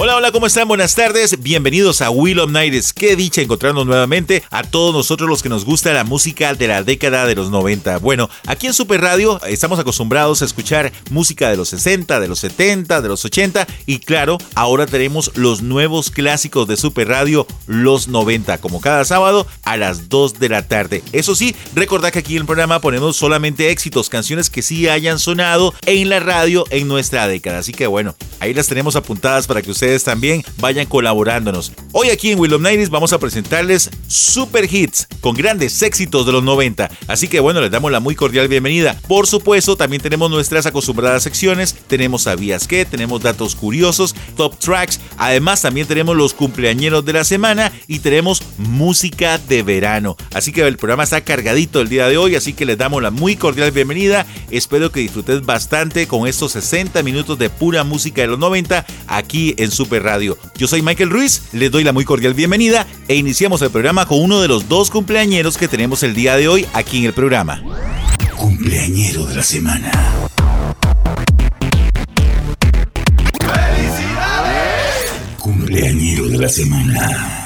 Hola, hola, ¿cómo están? Buenas tardes. Bienvenidos a Will of Nights. Qué dicha encontrarnos nuevamente a todos nosotros los que nos gusta la música de la década de los 90. Bueno, aquí en Super Radio estamos acostumbrados a escuchar música de los 60, de los 70, de los 80 y claro, ahora tenemos los nuevos clásicos de Super Radio, los 90, como cada sábado a las 2 de la tarde. Eso sí, recordad que aquí en el programa ponemos solamente éxitos, canciones que sí hayan sonado en la radio en nuestra década. Así que bueno, ahí las tenemos apuntadas para que ustedes también vayan colaborándonos. Hoy aquí en Willow Nights vamos a presentarles super hits con grandes éxitos de los 90. Así que bueno, les damos la muy cordial bienvenida. Por supuesto, también tenemos nuestras acostumbradas secciones. Tenemos Sabías qué, tenemos datos curiosos, top tracks. Además, también tenemos los cumpleañeros de la semana y tenemos música de verano. Así que el programa está cargadito el día de hoy, así que les damos la muy cordial bienvenida. Espero que disfrutes bastante con estos 60 minutos de pura música de los 90 aquí en Super Radio. Yo soy Michael Ruiz, les doy la muy cordial bienvenida e iniciamos el programa con uno de los dos cumpleañeros que tenemos el día de hoy aquí en el programa. Cumpleañero de la semana. Cumpleañero de la semana.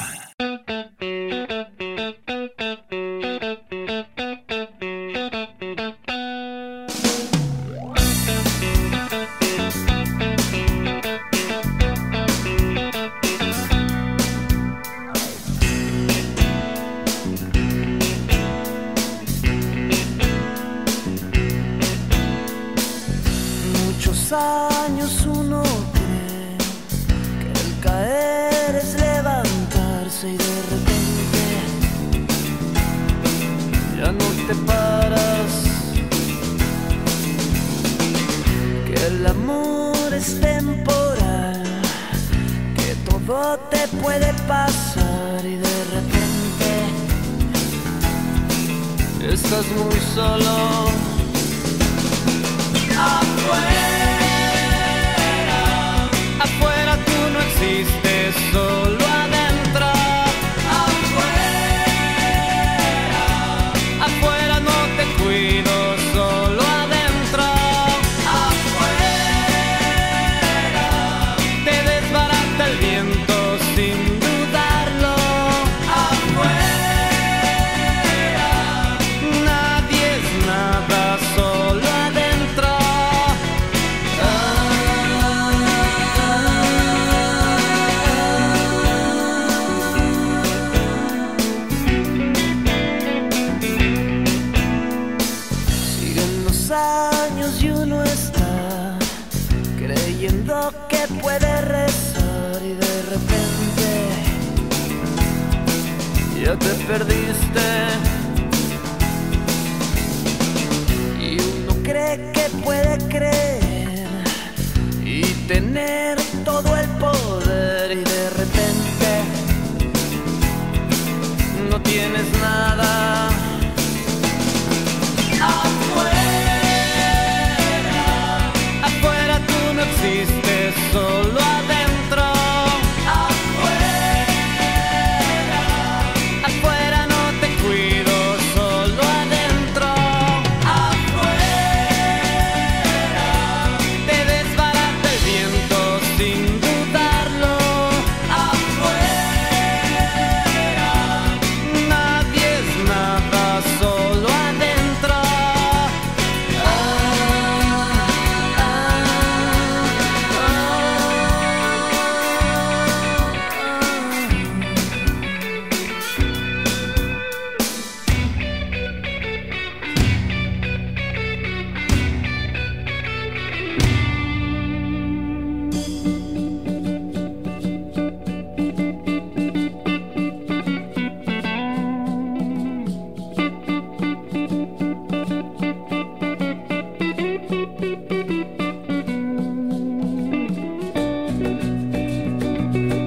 Bye.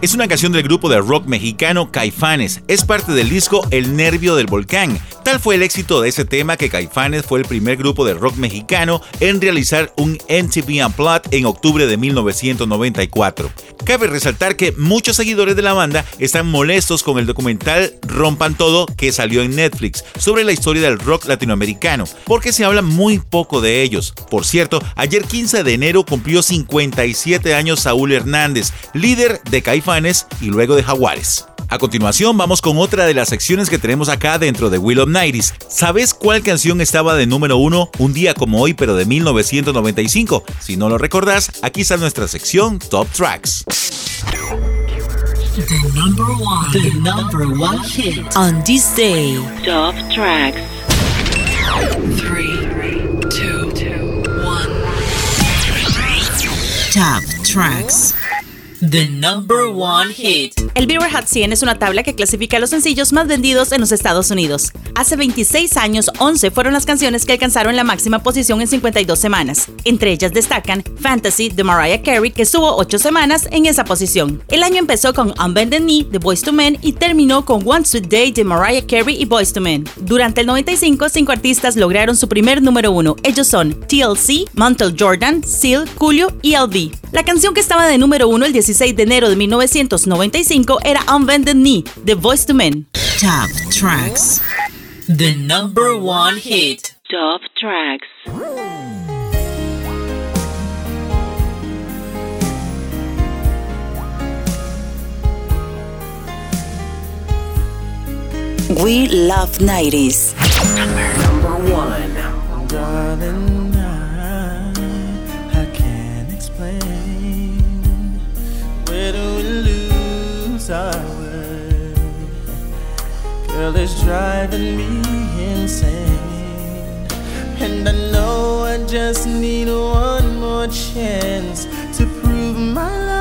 Es una canción del grupo de rock mexicano Caifanes. Es parte del disco El Nervio del Volcán. Tal fue el éxito de ese tema que Caifanes fue el primer grupo de rock mexicano en realizar un MTV Unplugged en octubre de 1994. Cabe resaltar que muchos seguidores de la banda están molestos con el documental Rompan Todo que salió en Netflix sobre la historia del rock latinoamericano, porque se habla muy poco de ellos. Por cierto, ayer 15 de enero cumplió 57 años Saúl Hernández, líder de Caifanes y luego de Jaguares. A continuación vamos con otra de las secciones que tenemos acá dentro de Will of Nighties. ¿Sabes cuál canción estaba de número uno un día como hoy pero de 1995? Si no lo recordás, aquí está nuestra sección Top Tracks. The number one, the number one hit on this day. Top Tracks. Three, two, one. Top Tracks. The number one hit. El Billboard Hot 100 es una tabla que clasifica los sencillos más vendidos en los Estados Unidos. Hace 26 años, 11 fueron las canciones que alcanzaron la máxima posición en 52 semanas. Entre ellas destacan Fantasy de Mariah Carey, que estuvo 8 semanas en esa posición. El año empezó con Unbended Knee de Boys to Men y terminó con One Sweet Day de Mariah Carey y Boys to Men. Durante el 95, cinco artistas lograron su primer número uno. Ellos son TLC, Montel Jordan, Seal, Julio y LB. La canción que estaba de número uno el 16 de enero de 1995 era Unbended Knee de Voice to Men. Top Tracks. The number one hit. Top Tracks. We love 90s. Darling, I, I can't explain. Girl, it's driving me insane. And I know I just need one more chance to prove my love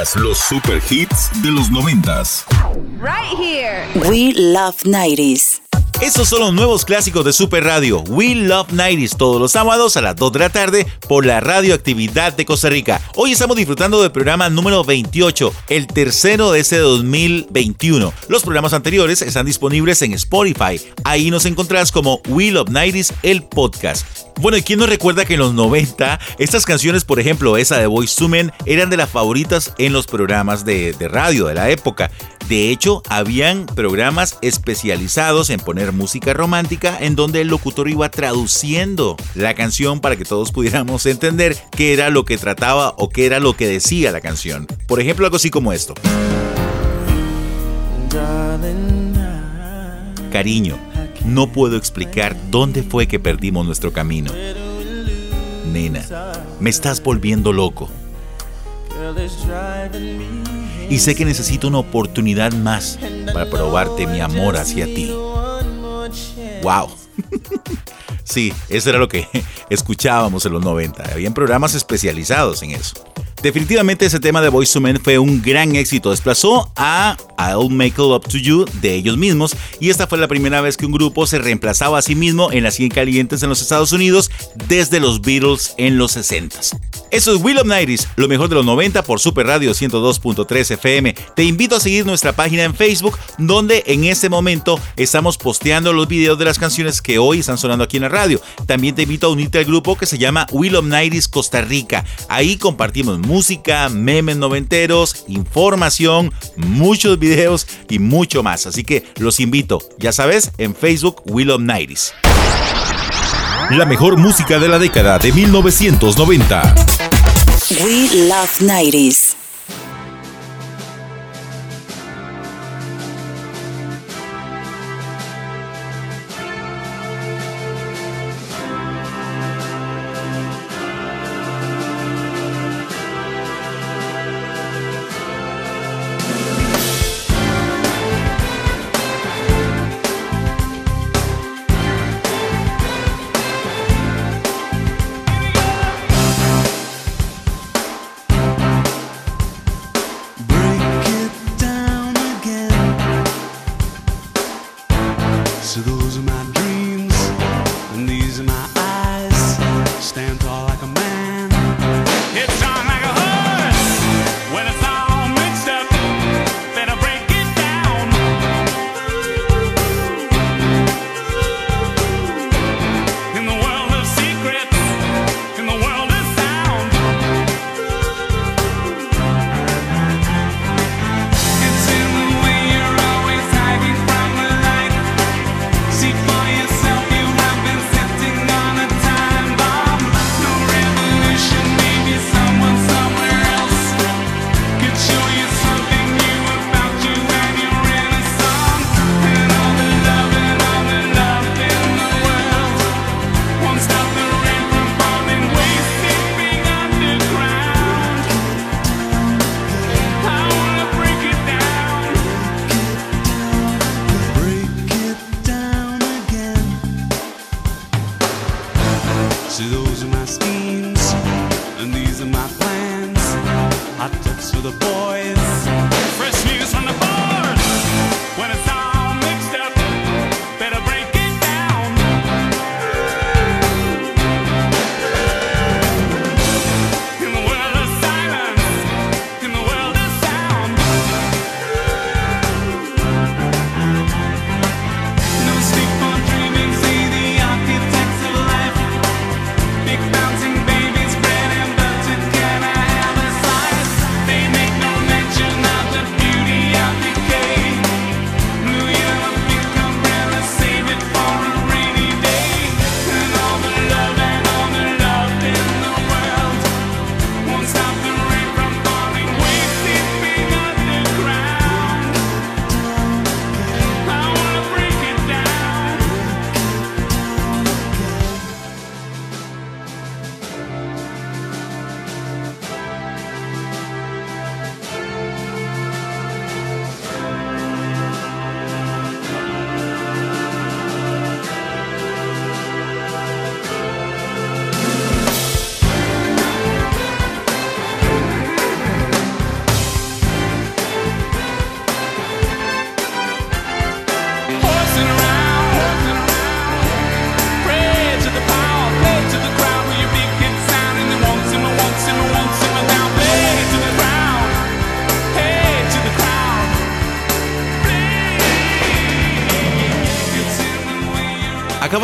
Escuchas los Super Hits de los noventas. We love 90s. Estos son los nuevos clásicos de Super Radio. We Love 90s todos los sábados a las 2 de la tarde por la radioactividad de Costa Rica. Hoy estamos disfrutando del programa número 28, el tercero de este 2021. Los programas anteriores están disponibles en Spotify. Ahí nos encontrás como We Love 90s, el podcast. Bueno, ¿y quién nos recuerda que en los 90 estas canciones, por ejemplo, esa de Voice to Men, eran de las favoritas en los programas de, de radio de la época? De hecho, habían programas especializados en poner música romántica en donde el locutor iba traduciendo la canción para que todos pudiéramos entender qué era lo que trataba o qué era lo que decía la canción. Por ejemplo, algo así como esto. Cariño, no puedo explicar dónde fue que perdimos nuestro camino. Nena, me estás volviendo loco. Y sé que necesito una oportunidad más para probarte mi amor hacia ti. ¡Wow! sí, eso era lo que escuchábamos en los 90. Habían programas especializados en eso. Definitivamente ese tema de Boys to Men fue un gran éxito. Desplazó a I'll Make It Up to You de ellos mismos y esta fue la primera vez que un grupo se reemplazaba a sí mismo en las 100 calientes en los Estados Unidos desde los Beatles en los 60s. Eso es Will of Nighties, lo mejor de los 90 por Super Radio 102.3 FM. Te invito a seguir nuestra página en Facebook donde en este momento estamos posteando los videos de las canciones que hoy están sonando aquí en la radio. También te invito a unirte al grupo que se llama Will of Nighties Costa Rica. Ahí compartimos música, memes noventeros, información, muchos videos y mucho más. Así que los invito, ya sabes, en Facebook Will of Nighties. La mejor música de la década de 1990. We love 90s.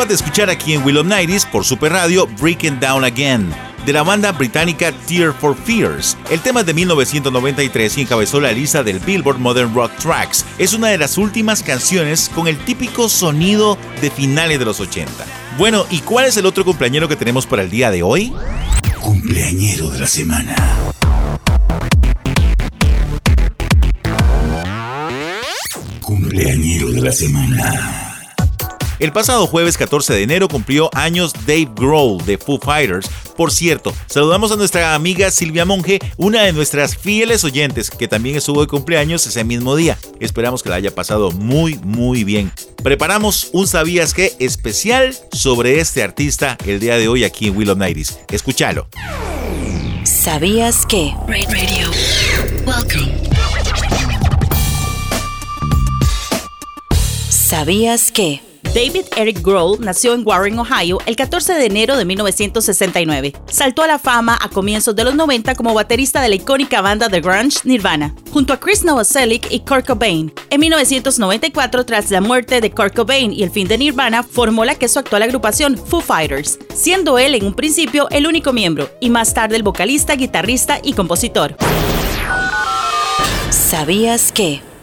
De escuchar aquí en Will of por Super Radio Breaking Down Again de la banda británica Tear for Fears. El tema es de 1993 y encabezó la lista del Billboard Modern Rock Tracks. Es una de las últimas canciones con el típico sonido de finales de los 80. Bueno, ¿y cuál es el otro cumpleañero que tenemos para el día de hoy? Cumpleañero de la semana. Cumpleañero de la semana. El pasado jueves 14 de enero cumplió años Dave Grohl de Foo Fighters. Por cierto, saludamos a nuestra amiga Silvia Monge, una de nuestras fieles oyentes, que también estuvo de cumpleaños ese mismo día. Esperamos que la haya pasado muy, muy bien. Preparamos un ¿Sabías qué? especial sobre este artista el día de hoy aquí en Will of Nighties. Escúchalo. ¿Sabías que? Radio. Welcome. ¿Sabías que? David Eric Grohl nació en Warren, Ohio, el 14 de enero de 1969. Saltó a la fama a comienzos de los 90 como baterista de la icónica banda de grunge Nirvana, junto a Chris Novoselic y Kurt Cobain. En 1994, tras la muerte de Kurt Cobain y el fin de Nirvana, formó la que es su actual agrupación, Foo Fighters, siendo él en un principio el único miembro y más tarde el vocalista, guitarrista y compositor. ¿Sabías que?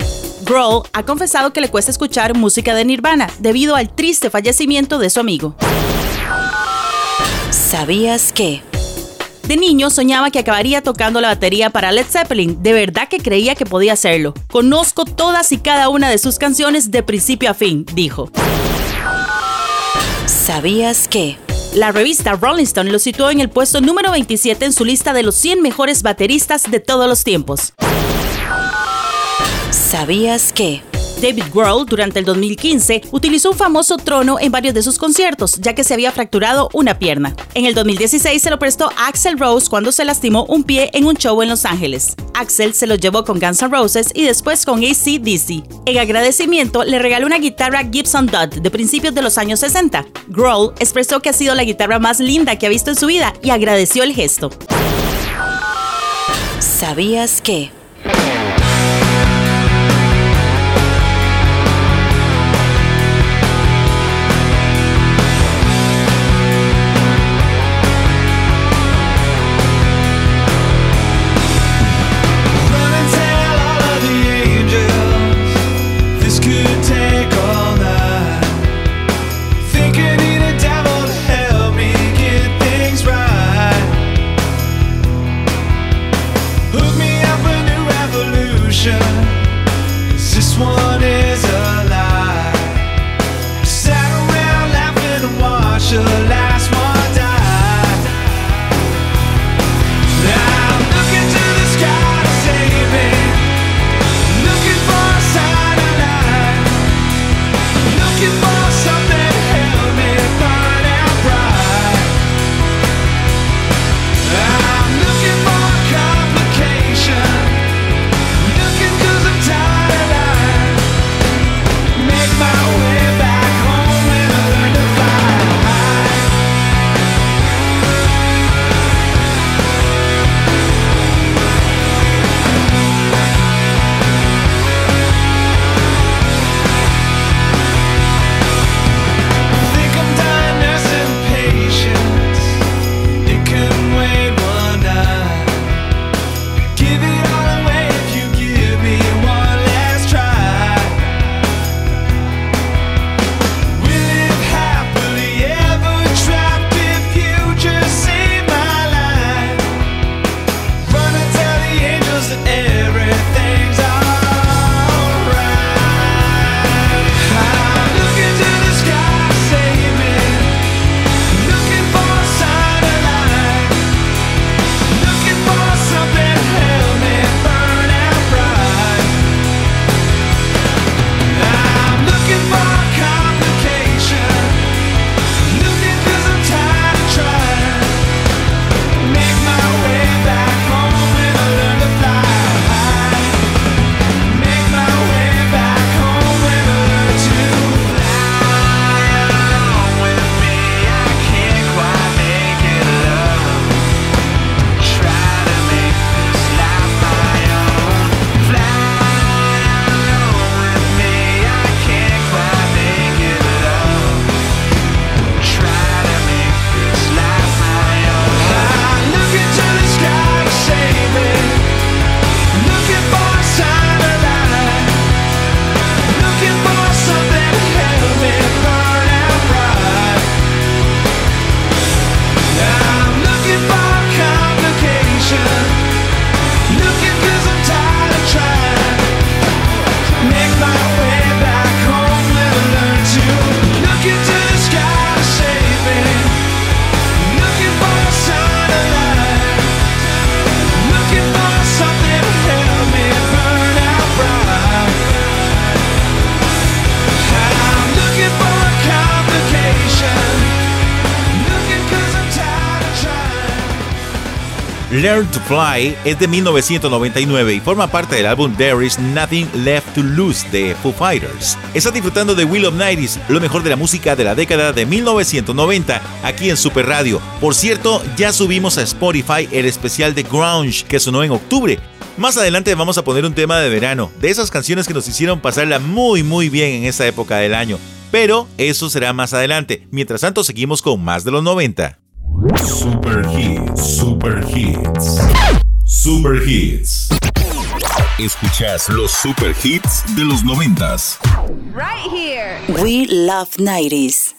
Grohl ha confesado que le cuesta escuchar música de Nirvana debido al triste fallecimiento de su amigo. ¿Sabías que? De niño soñaba que acabaría tocando la batería para Led Zeppelin. De verdad que creía que podía hacerlo. Conozco todas y cada una de sus canciones de principio a fin, dijo. ¿Sabías que? La revista Rolling Stone lo situó en el puesto número 27 en su lista de los 100 mejores bateristas de todos los tiempos. ¿Sabías que? David Grohl, durante el 2015, utilizó un famoso trono en varios de sus conciertos, ya que se había fracturado una pierna. En el 2016 se lo prestó a Axel Rose cuando se lastimó un pie en un show en Los Ángeles. Axel se lo llevó con Guns N' Roses y después con AC/DC. En agradecimiento, le regaló una guitarra Gibson Dud de principios de los años 60. Grohl expresó que ha sido la guitarra más linda que ha visto en su vida y agradeció el gesto. ¿Sabías que? Learn to Fly es de 1999 y forma parte del álbum There Is Nothing Left to Lose de Foo Fighters. Estás disfrutando de Will of Nighties, lo mejor de la música de la década de 1990, aquí en Super Radio. Por cierto, ya subimos a Spotify el especial de Grunge que sonó en octubre. Más adelante vamos a poner un tema de verano, de esas canciones que nos hicieron pasarla muy muy bien en esa época del año. Pero eso será más adelante. Mientras tanto, seguimos con más de los 90. Super Hits, Super Hits. Super Hits. Escuchas los Super Hits de los noventas. Right here. We love 90s.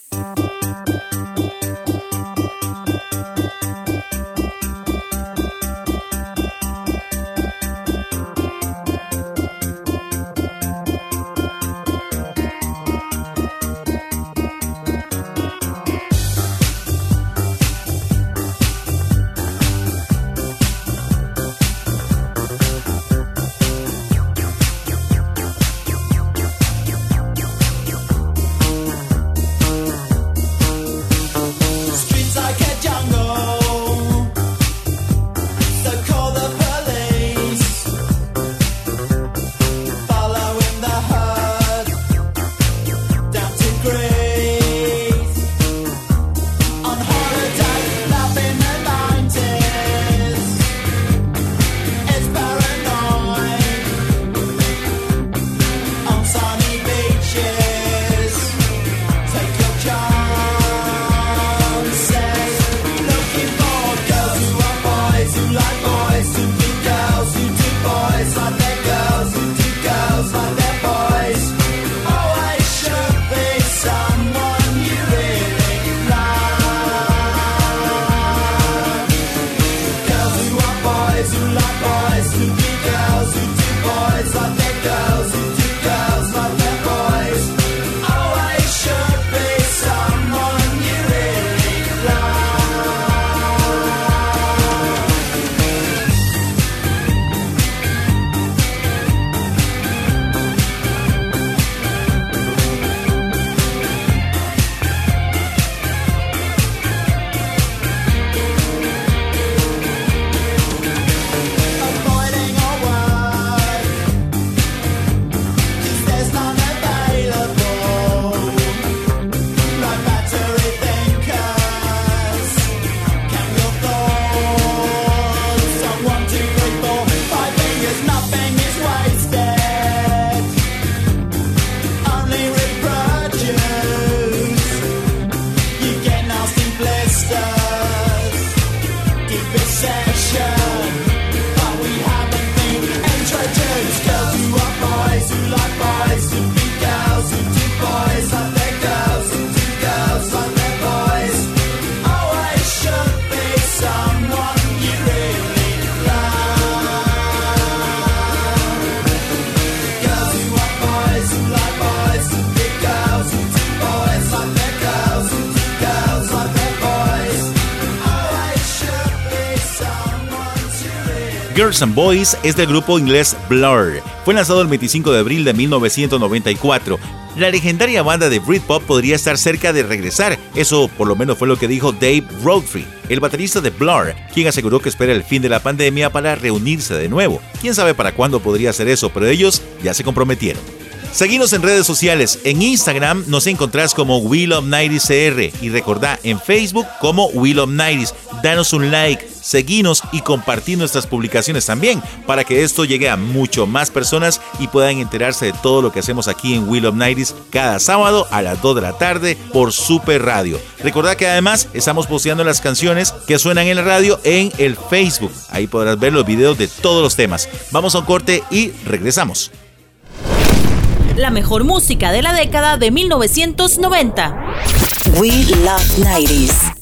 Girls Boys es del grupo inglés Blur. Fue lanzado el 25 de abril de 1994. La legendaria banda de Britpop podría estar cerca de regresar, eso por lo menos fue lo que dijo Dave Rodfrey, el baterista de Blur, quien aseguró que espera el fin de la pandemia para reunirse de nuevo. Quién sabe para cuándo podría ser eso, pero ellos ya se comprometieron. Seguinos en redes sociales. En Instagram nos encontrás como Will of 90 CR y recordá en Facebook como Will of 90 Danos un like, seguinos y compartir nuestras publicaciones también para que esto llegue a mucho más personas y puedan enterarse de todo lo que hacemos aquí en Will of 90 cada sábado a las 2 de la tarde por Super Radio. Recordá que además estamos posteando las canciones que suenan en la radio en el Facebook. Ahí podrás ver los videos de todos los temas. Vamos a un corte y regresamos. La mejor música de la década de 1990. We love 90s.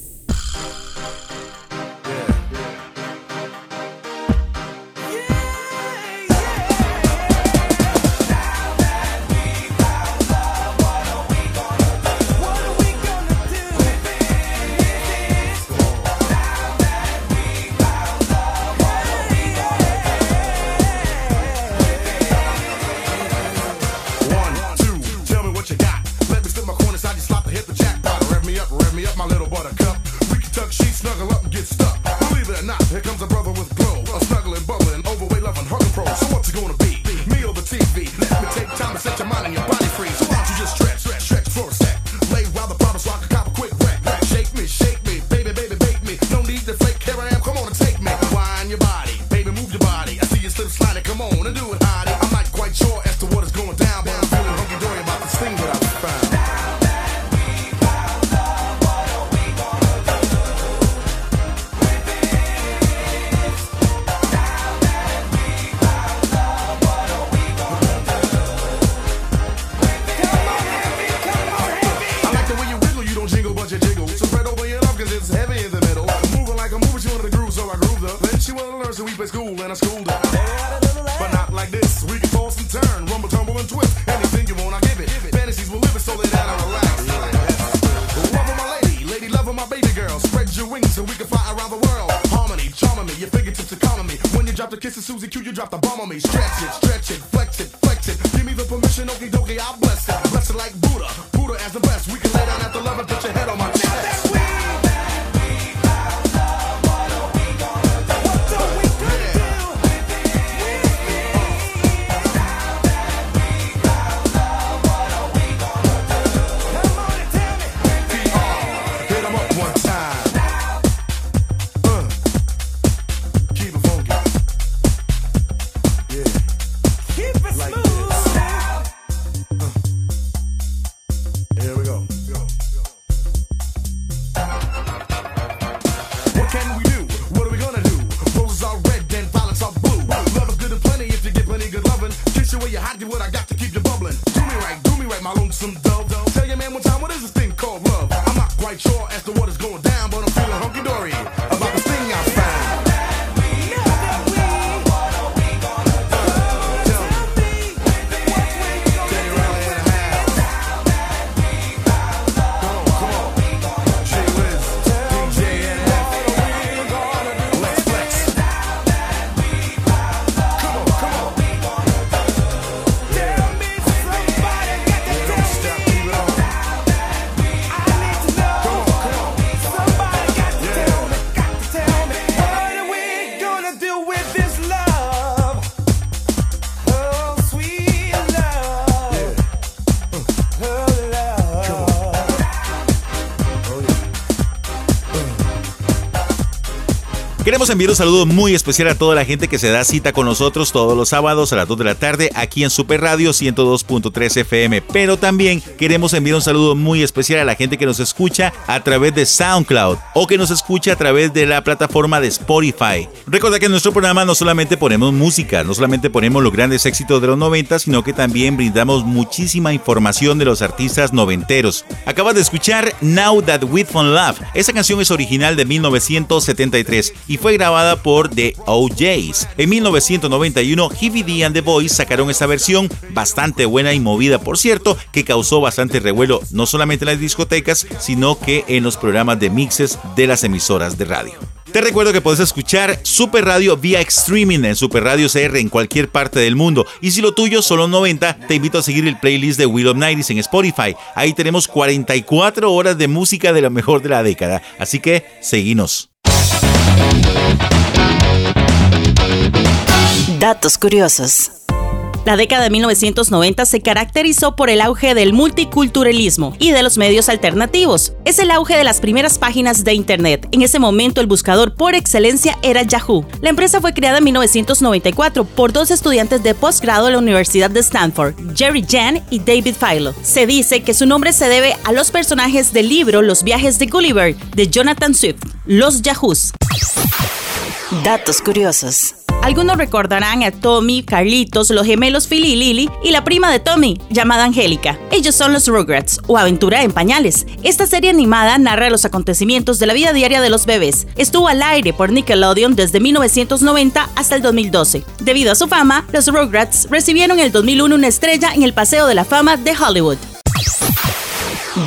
Queremos enviar un saludo muy especial a toda la gente que se da cita con nosotros todos los sábados a las 2 de la tarde aquí en Super Radio 102.3 FM. Pero también queremos enviar un saludo muy especial a la gente que nos escucha a través de SoundCloud o que nos escucha a través de la plataforma de Spotify. Recuerda que en nuestro programa no solamente ponemos música, no solamente ponemos los grandes éxitos de los 90, sino que también brindamos muchísima información de los artistas noventeros. Acabas de escuchar Now That We Found Love. Esa canción es original de 1973 y fue grabada por The OJs. En 1991, Heavy D and The Boys sacaron esta versión bastante buena y movida, por cierto, que causó bastante revuelo no solamente en las discotecas, sino que en los programas de mixes de las emisoras de radio. Te recuerdo que puedes escuchar Super Radio vía streaming en Super Radio CR en cualquier parte del mundo. Y si lo tuyo son los 90, te invito a seguir el playlist de Will of Nighties en Spotify. Ahí tenemos 44 horas de música de lo mejor de la década. Así que, seguinos. Datos curiosos. La década de 1990 se caracterizó por el auge del multiculturalismo y de los medios alternativos. Es el auge de las primeras páginas de Internet. En ese momento el buscador por excelencia era Yahoo. La empresa fue creada en 1994 por dos estudiantes de posgrado de la Universidad de Stanford, Jerry Jan y David Philo. Se dice que su nombre se debe a los personajes del libro Los viajes de Gulliver de Jonathan Swift, Los Yahoos. Datos curiosos. Algunos recordarán a Tommy, Carlitos, los gemelos Philly y Lily y la prima de Tommy, llamada Angélica. Ellos son los Rugrats, o Aventura en Pañales. Esta serie animada narra los acontecimientos de la vida diaria de los bebés. Estuvo al aire por Nickelodeon desde 1990 hasta el 2012. Debido a su fama, los Rugrats recibieron en el 2001 una estrella en el Paseo de la Fama de Hollywood.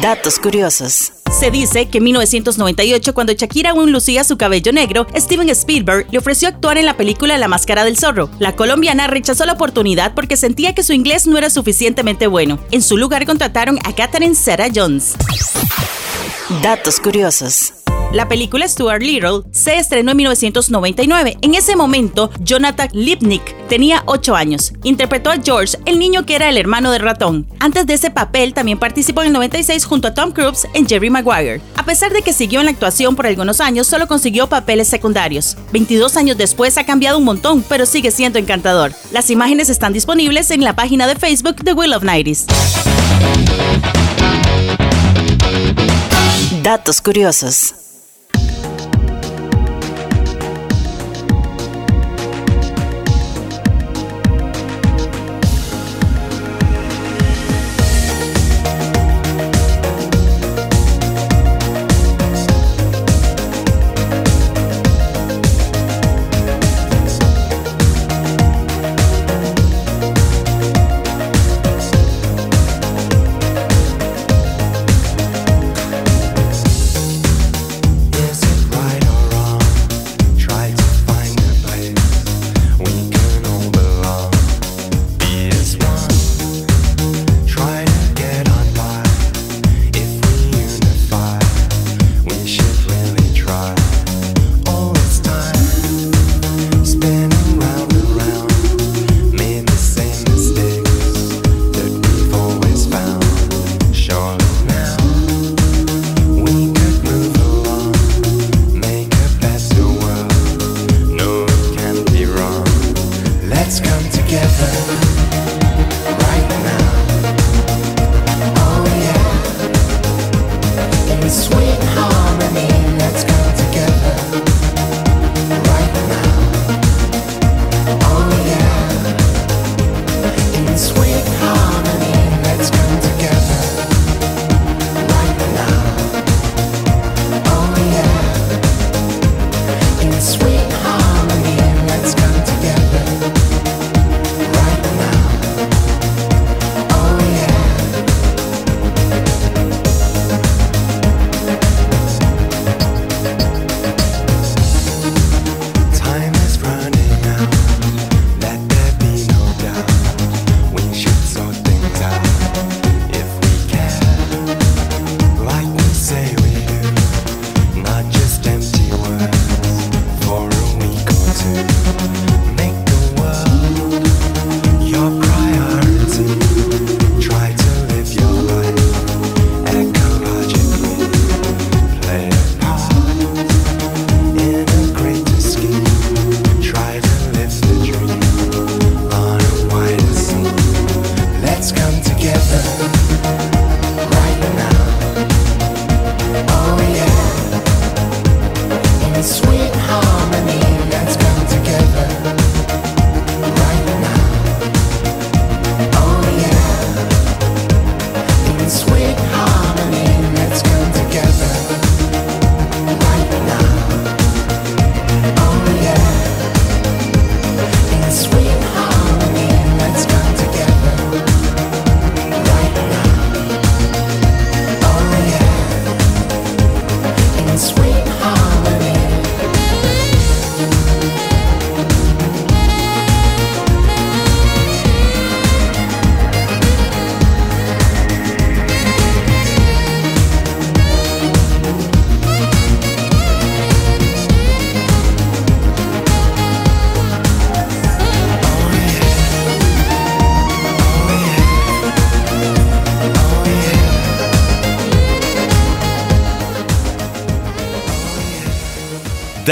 Datos curiosos. Se dice que en 1998, cuando Shakira aún lucía su cabello negro, Steven Spielberg le ofreció actuar en la película La Máscara del Zorro. La colombiana rechazó la oportunidad porque sentía que su inglés no era suficientemente bueno. En su lugar contrataron a Catherine Zeta Jones. Datos curiosos. La película Stuart Little se estrenó en 1999. En ese momento, Jonathan Lipnick tenía 8 años. Interpretó a George, el niño que era el hermano del ratón. Antes de ese papel, también participó en el 96 junto a Tom Cruise en Jerry Maguire. A pesar de que siguió en la actuación por algunos años, solo consiguió papeles secundarios. 22 años después ha cambiado un montón, pero sigue siendo encantador. Las imágenes están disponibles en la página de Facebook de Will of Nighties. Datos curiosos.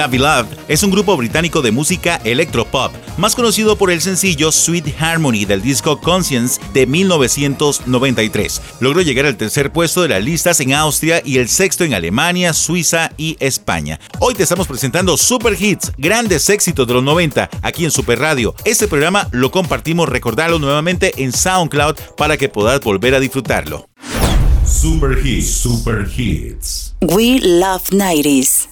Davi Love es un grupo británico de música electropop, más conocido por el sencillo Sweet Harmony del disco Conscience de 1993. Logró llegar al tercer puesto de las listas en Austria y el sexto en Alemania, Suiza y España. Hoy te estamos presentando super hits, grandes éxitos de los 90 aquí en Super Radio. Este programa lo compartimos, recordarlo nuevamente en SoundCloud para que puedas volver a disfrutarlo. Super Hits, Super Hits. We love 90s.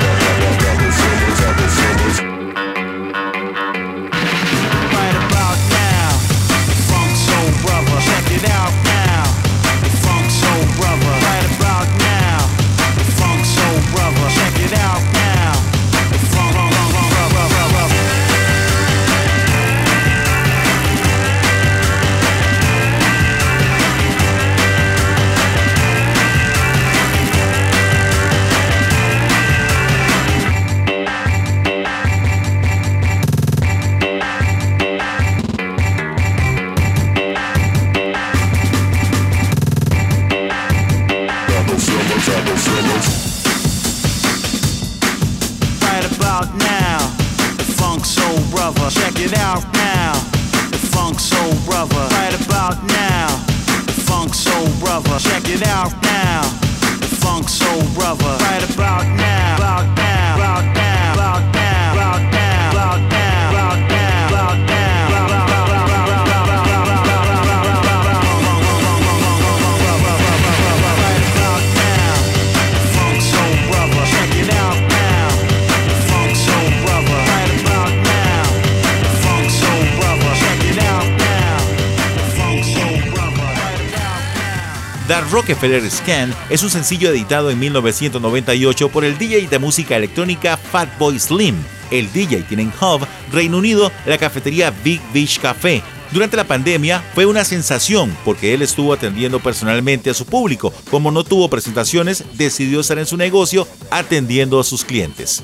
Feller Scan es un sencillo editado en 1998 por el DJ de música electrónica Fatboy Slim. El DJ tiene en Hub, Reino Unido, la cafetería Big Beach Café, durante la pandemia fue una sensación porque él estuvo atendiendo personalmente a su público. Como no tuvo presentaciones, decidió estar en su negocio atendiendo a sus clientes.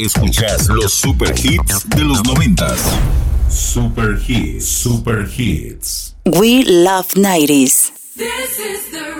Escuchas los super hits de los noventas. Super hits, super hits. We love 90s. This is the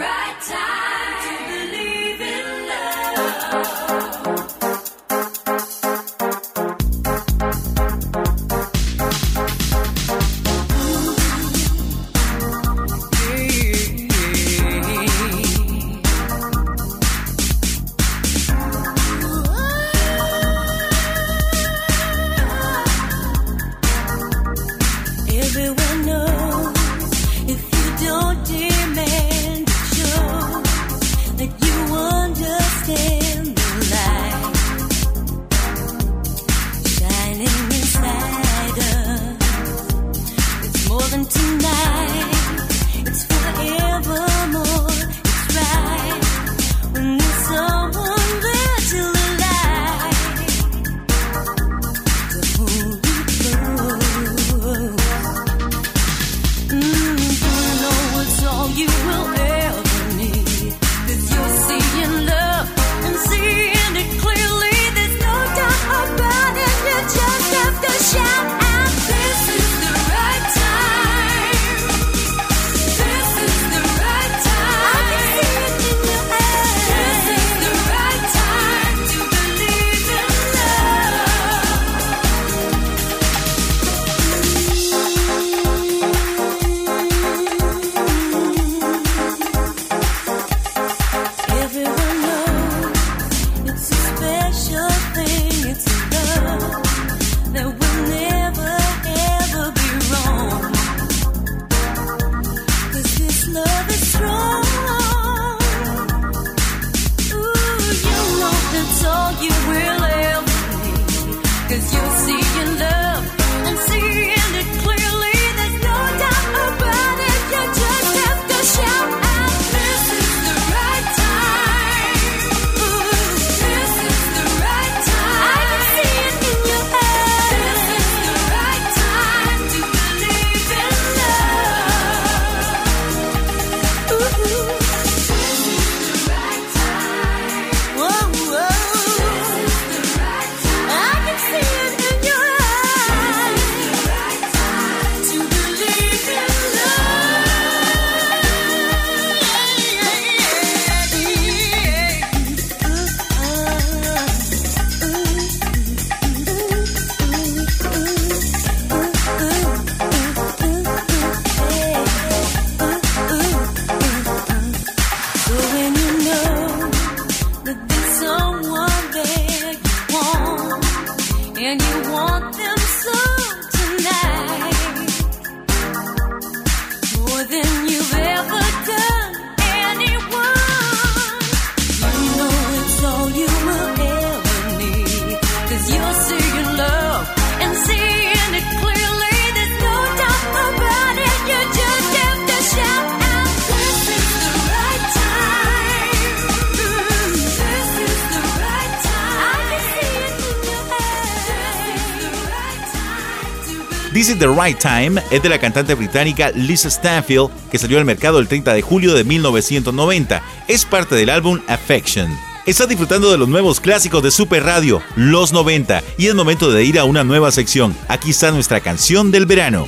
This is the Right Time es de la cantante británica Lisa Stanfield, que salió al mercado el 30 de julio de 1990. Es parte del álbum Affection. Estás disfrutando de los nuevos clásicos de Super Radio, los 90, y es momento de ir a una nueva sección. Aquí está nuestra canción del verano.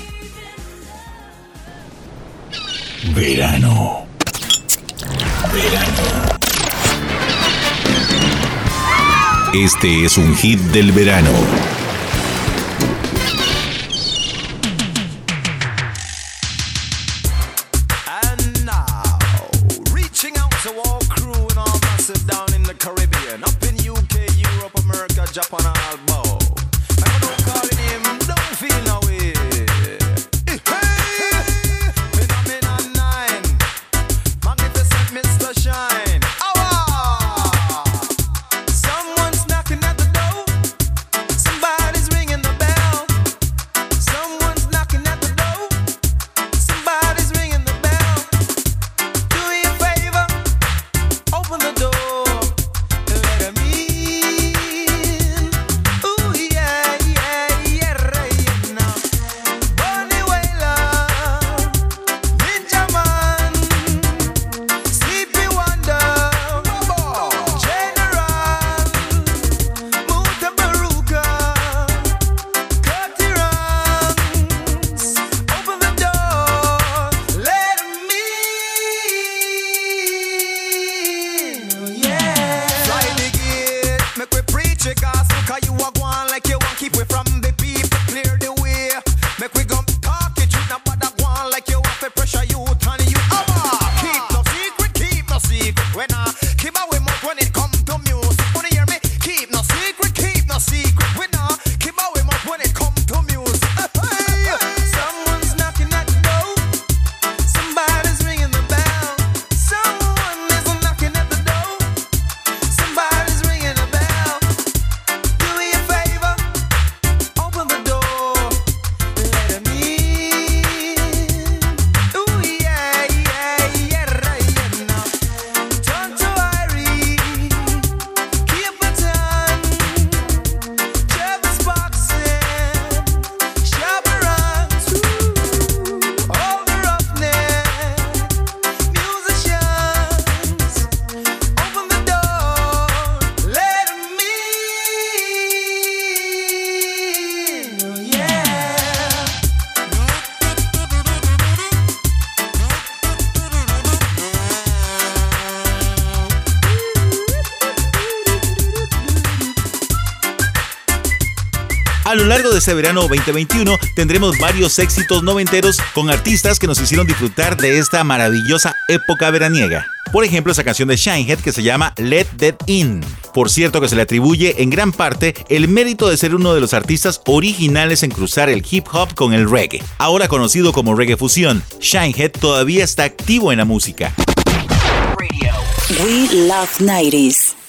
Verano. Este es un hit del verano. We este verano 2021 tendremos varios éxitos noventeros con artistas que nos hicieron disfrutar de esta maravillosa época veraniega. Por ejemplo, esa canción de Shinehead que se llama Let That In. Por cierto que se le atribuye en gran parte el mérito de ser uno de los artistas originales en cruzar el hip hop con el reggae. Ahora conocido como reggae fusión, Shinehead todavía está activo en la música. We love 90s.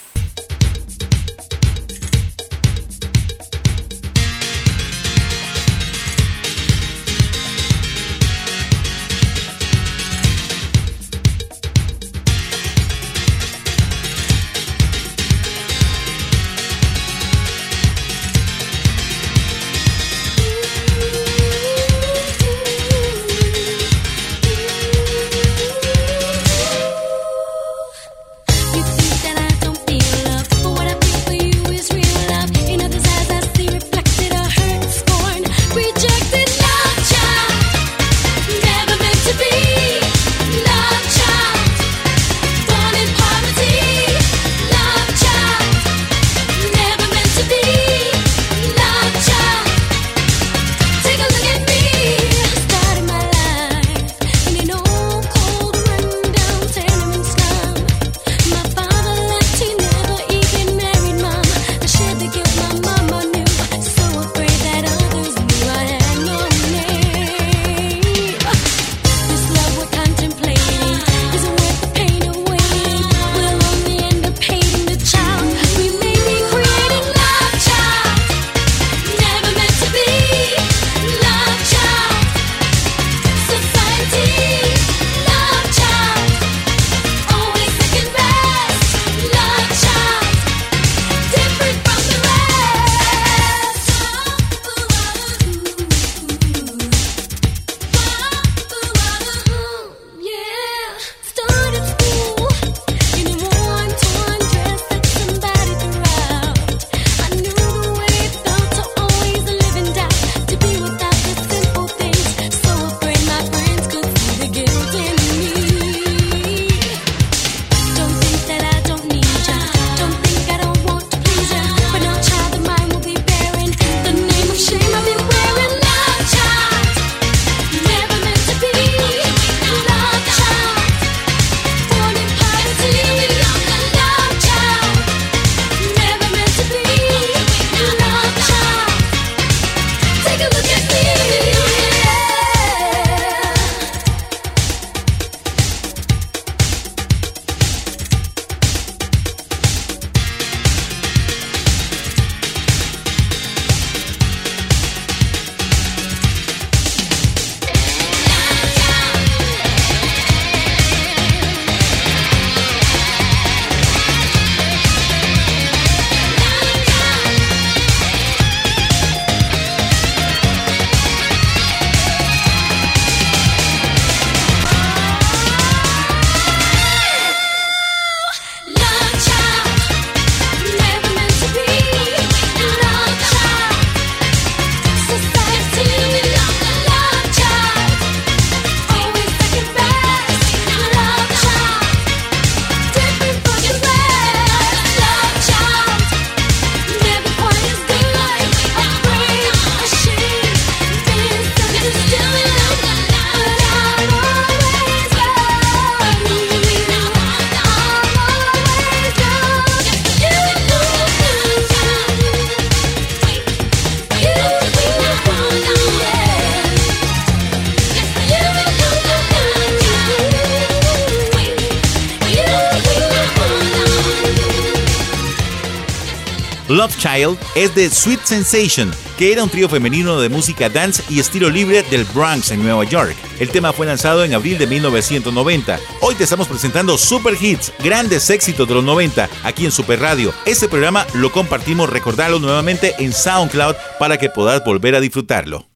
Love Child es de Sweet Sensation, que era un trío femenino de música dance y estilo libre del Bronx en Nueva York. El tema fue lanzado en abril de 1990. Hoy te estamos presentando super hits, grandes éxitos de los 90 aquí en Super Radio. Este programa lo compartimos, recordarlo nuevamente en SoundCloud para que puedas volver a disfrutarlo.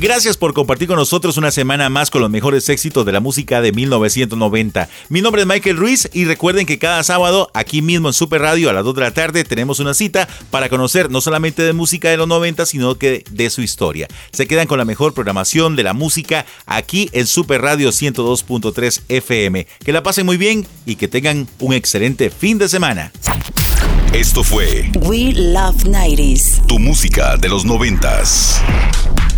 Gracias por compartir con nosotros una semana más con los mejores éxitos de la música de 1990. Mi nombre es Michael Ruiz y recuerden que cada sábado aquí mismo en Super Radio a las 2 de la tarde tenemos una cita para conocer no solamente de música de los 90 sino que de su historia. Se quedan con la mejor programación de la música aquí en Super Radio 102.3 FM. Que la pasen muy bien y que tengan un excelente fin de semana. Esto fue We Love 90s. tu música de los noventas.